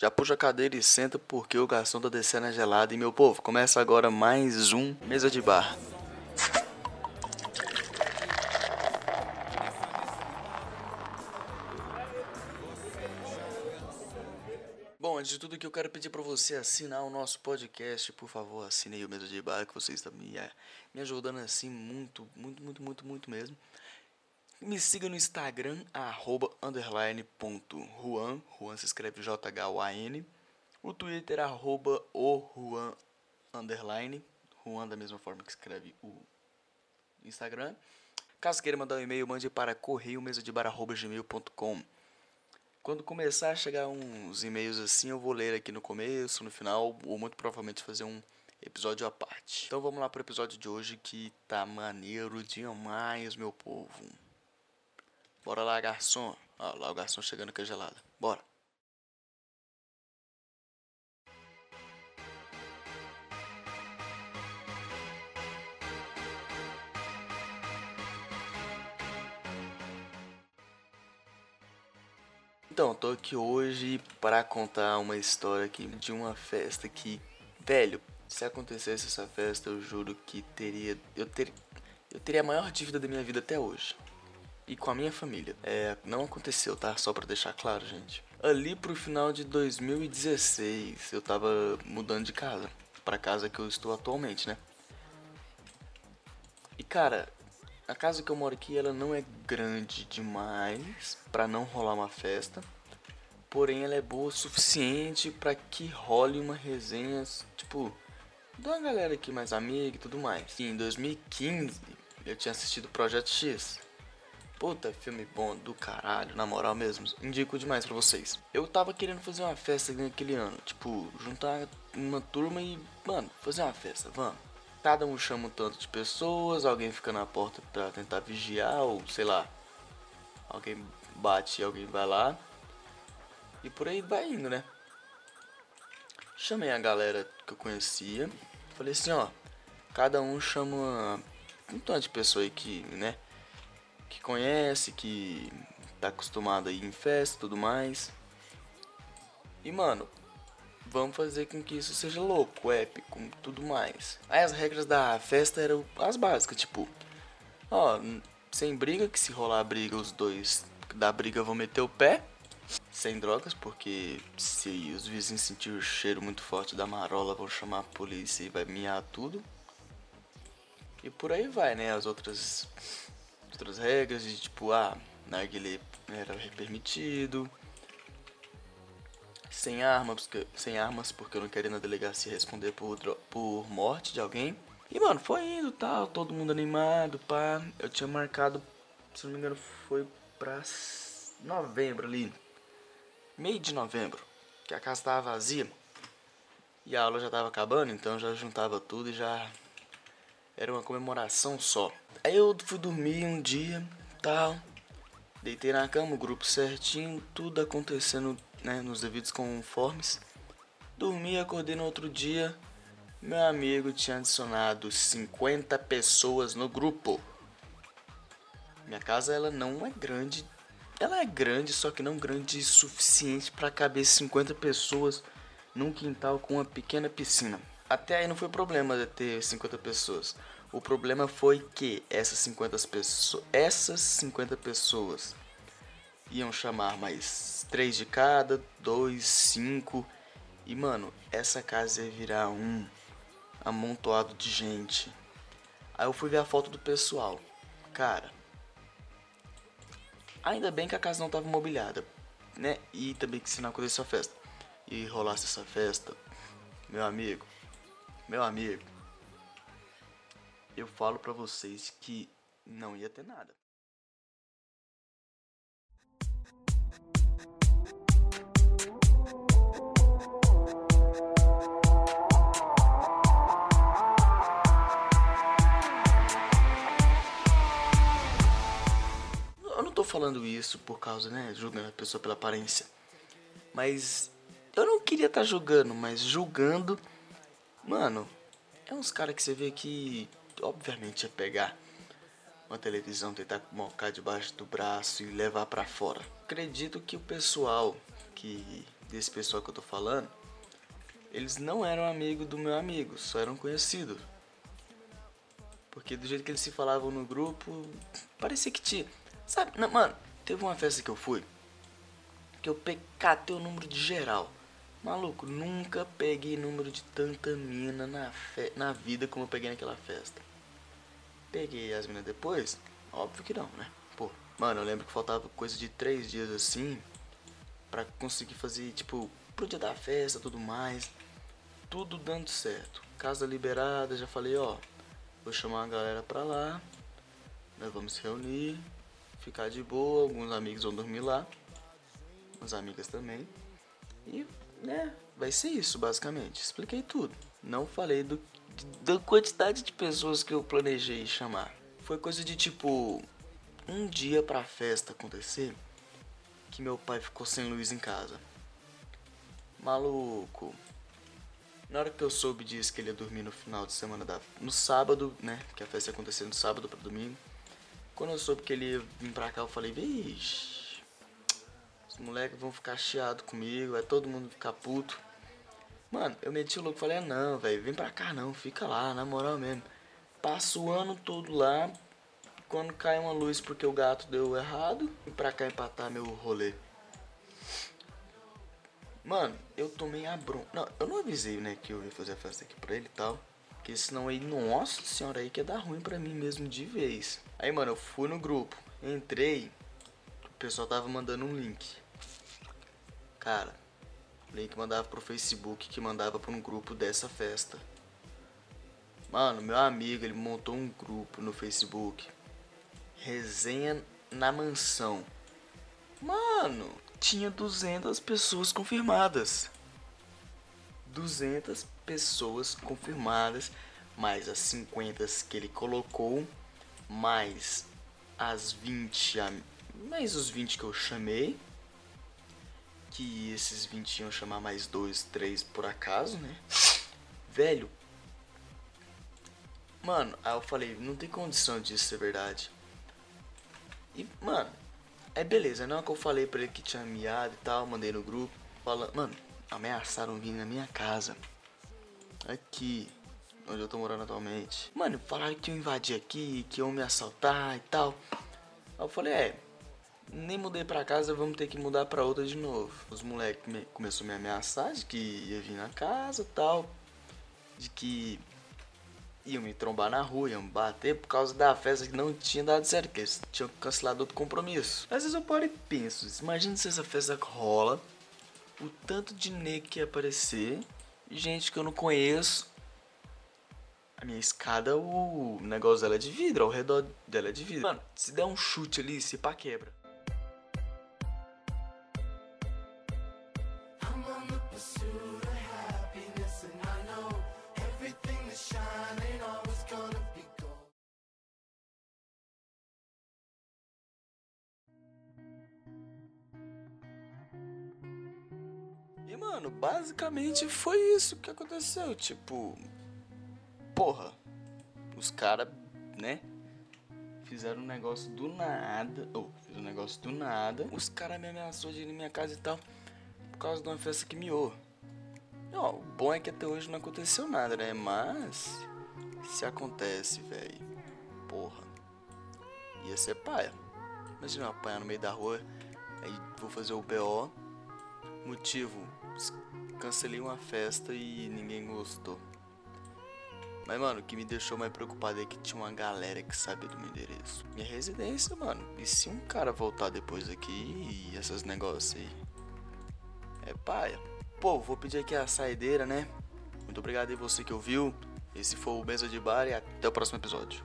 Já puxa a cadeira e senta porque o garçom tá descendo a gelada. E meu povo, começa agora mais um Mesa de Bar. Bom, antes de tudo que eu quero pedir para você assinar o nosso podcast, por favor, assine aí o Mesa de Bar, que você está me, eh, me ajudando assim muito, muito, muito, muito, muito mesmo. Me siga no Instagram, arroba, underline, ponto, Juan, Juan se escreve J-H-U-A-N. O Twitter, arroba, o Juan, underline, Juan da mesma forma que escreve o Instagram. Caso queira mandar um e-mail, mande para correio gmail.com. Quando começar a chegar uns e-mails assim, eu vou ler aqui no começo, no final, ou muito provavelmente fazer um episódio à parte. Então vamos lá pro episódio de hoje que tá maneiro demais, meu povo. Bora lá, garçom. Ó, lá o garçom chegando com a gelada. Bora. Então, tô aqui hoje para contar uma história aqui de uma festa que, velho, se acontecesse essa festa, eu juro que teria eu ter eu teria a maior dívida da minha vida até hoje e com a minha família. É, não aconteceu, tá? Só para deixar claro, gente. Ali pro final de 2016, eu tava mudando de casa, para casa que eu estou atualmente, né? E cara, a casa que eu moro aqui, ela não é grande demais para não rolar uma festa. Porém, ela é boa o suficiente para que role uma resenha, tipo, de uma galera aqui mais amiga e tudo mais. E em 2015, eu tinha assistido Projeto X. Puta, filme bom do caralho, na moral mesmo. Indico demais pra vocês. Eu tava querendo fazer uma festa naquele ano. Tipo, juntar uma turma e, mano, fazer uma festa, vamos. Cada um chama um tanto de pessoas, alguém fica na porta pra tentar vigiar, ou sei lá. Alguém bate e alguém vai lá. E por aí vai indo, né? Chamei a galera que eu conhecia. Falei assim, ó. Cada um chama um tanto de pessoa aí que, né? Que conhece, que tá acostumado a ir em festa e tudo mais. E mano, vamos fazer com que isso seja louco, épico, tudo mais. Aí as regras da festa eram as básicas, tipo, ó, sem briga, que se rolar briga, os dois da briga vão meter o pé. Sem drogas, porque se os vizinhos sentirem o cheiro muito forte da marola, vão chamar a polícia e vai miar tudo. E por aí vai, né? As outras outras regras de tipo, ah, narguilé era permitido. Sem armas, porque, sem armas, porque eu não queria na delegacia responder por, por morte de alguém. E mano, foi indo tal, todo mundo animado, pá. Eu tinha marcado, se não me engano, foi pra novembro ali. Meio de novembro. Que a casa tava vazia. E a aula já tava acabando, então já juntava tudo e já era uma comemoração só. Aí eu fui dormir um dia, tal. Deitei na cama, o grupo certinho, tudo acontecendo né, nos devidos conformes. Dormi, acordei no outro dia. Meu amigo tinha adicionado 50 pessoas no grupo. Minha casa ela não é grande. Ela é grande, só que não grande o suficiente para caber 50 pessoas num quintal com uma pequena piscina. Até aí não foi problema de ter 50 pessoas. O problema foi que essas 50 pessoas, essas 50 pessoas iam chamar mais três de cada, dois, cinco e mano, essa casa ia virar um amontoado de gente. Aí eu fui ver a foto do pessoal. Cara, ainda bem que a casa não estava mobiliada, né? E também que se não acontecesse a festa e rolasse essa festa, meu amigo, meu amigo, eu falo para vocês que não ia ter nada. Eu não tô falando isso por causa, né, julgando a pessoa pela aparência. Mas eu não queria estar tá julgando, mas julgando, mano, é uns caras que você vê que obviamente ia pegar uma televisão, tentar colocar debaixo do braço e levar para fora. Acredito que o pessoal que desse pessoal que eu tô falando, eles não eram amigos do meu amigo, só eram conhecidos. Porque do jeito que eles se falavam no grupo, parecia que tinha. Sabe, não, mano, teve uma festa que eu fui que eu catei o número de geral. Maluco, nunca peguei número de tanta mina na, fe na vida como eu peguei naquela festa. Peguei as minas depois? Óbvio que não, né? Pô, mano, eu lembro que faltava coisa de três dias assim pra conseguir fazer, tipo, pro dia da festa tudo mais. Tudo dando certo. Casa liberada, já falei, ó, vou chamar a galera pra lá. Nós vamos se reunir, ficar de boa, alguns amigos vão dormir lá. As amigas também. E né, vai ser isso basicamente. Expliquei tudo. Não falei do, da quantidade de pessoas que eu planejei chamar. Foi coisa de tipo um dia pra festa acontecer que meu pai ficou sem luz em casa. Maluco. Na hora que eu soube disso que ele ia dormir no final de semana da no sábado, né, que a festa ia acontecer no sábado para domingo. Quando eu soube que ele ia vir pra cá, eu falei, vixe, moleques vão ficar chiados comigo, vai todo mundo ficar puto. Mano, eu meti o louco falei, ah, não, velho, vem pra cá não, fica lá, na moral mesmo. Passo o ano todo lá, quando cai uma luz porque o gato deu errado, e pra cá empatar meu rolê. Mano, eu tomei a bronca. Não, eu não avisei, né, que eu ia fazer a festa aqui pra ele e tal. Porque senão aí, nossa senhora, aí que ia dar ruim pra mim mesmo de vez. Aí, mano, eu fui no grupo, entrei, o pessoal tava mandando um link. Cara, link mandava pro Facebook que mandava pra um grupo dessa festa. Mano, meu amigo, ele montou um grupo no Facebook. Resenha na mansão. Mano, tinha 200 pessoas confirmadas. 200 pessoas confirmadas, mais as 50 que ele colocou, mais as 20, mais os 20 que eu chamei que esses 20 iam chamar mais dois, três por acaso, né? Velho. Mano, aí eu falei, não tem condição disso ser verdade. E, mano, é beleza, não é que eu falei pra ele que tinha miado e tal, mandei no grupo. Falando, mano, ameaçaram vir na minha casa. Aqui, onde eu tô morando atualmente. Mano, falaram que iam invadir aqui, que iam me assaltar e tal. Aí eu falei, é, nem mudei pra casa, vamos ter que mudar pra outra de novo. Os moleques me, começou a me ameaçar de que ia vir na casa tal. De que iam me trombar na rua, iam me bater por causa da festa que não tinha dado certo, que eles tinham cancelado outro compromisso. Às vezes eu paro e penso, imagina se essa festa rola, o tanto de nego que ia aparecer, gente que eu não conheço. A minha escada, o negócio dela é de vidro, ao redor dela é de vidro. Mano, se der um chute ali, se pá quebra. Mano, basicamente foi isso que aconteceu. Tipo, porra, os caras, né? Fizeram um negócio do nada. Ou, oh, um negócio do nada. Os caras me ameaçou de ir na minha casa e tal. Por causa de uma festa que miou. Ó, o bom é que até hoje não aconteceu nada, né? Mas. Se acontece, velho. Porra. Ia ser paia. Imagina uma paia no meio da rua. Aí vou fazer o BO. Motivo: cancelei uma festa e ninguém gostou. Mas, mano, o que me deixou mais preocupado é que tinha uma galera que sabia do meu endereço. Minha residência, mano. E se um cara voltar depois aqui e esses negócios aí? É paia. Pô, vou pedir aqui a saideira, né? Muito obrigado aí você que ouviu. Esse foi o Mesa de Bar e até o próximo episódio.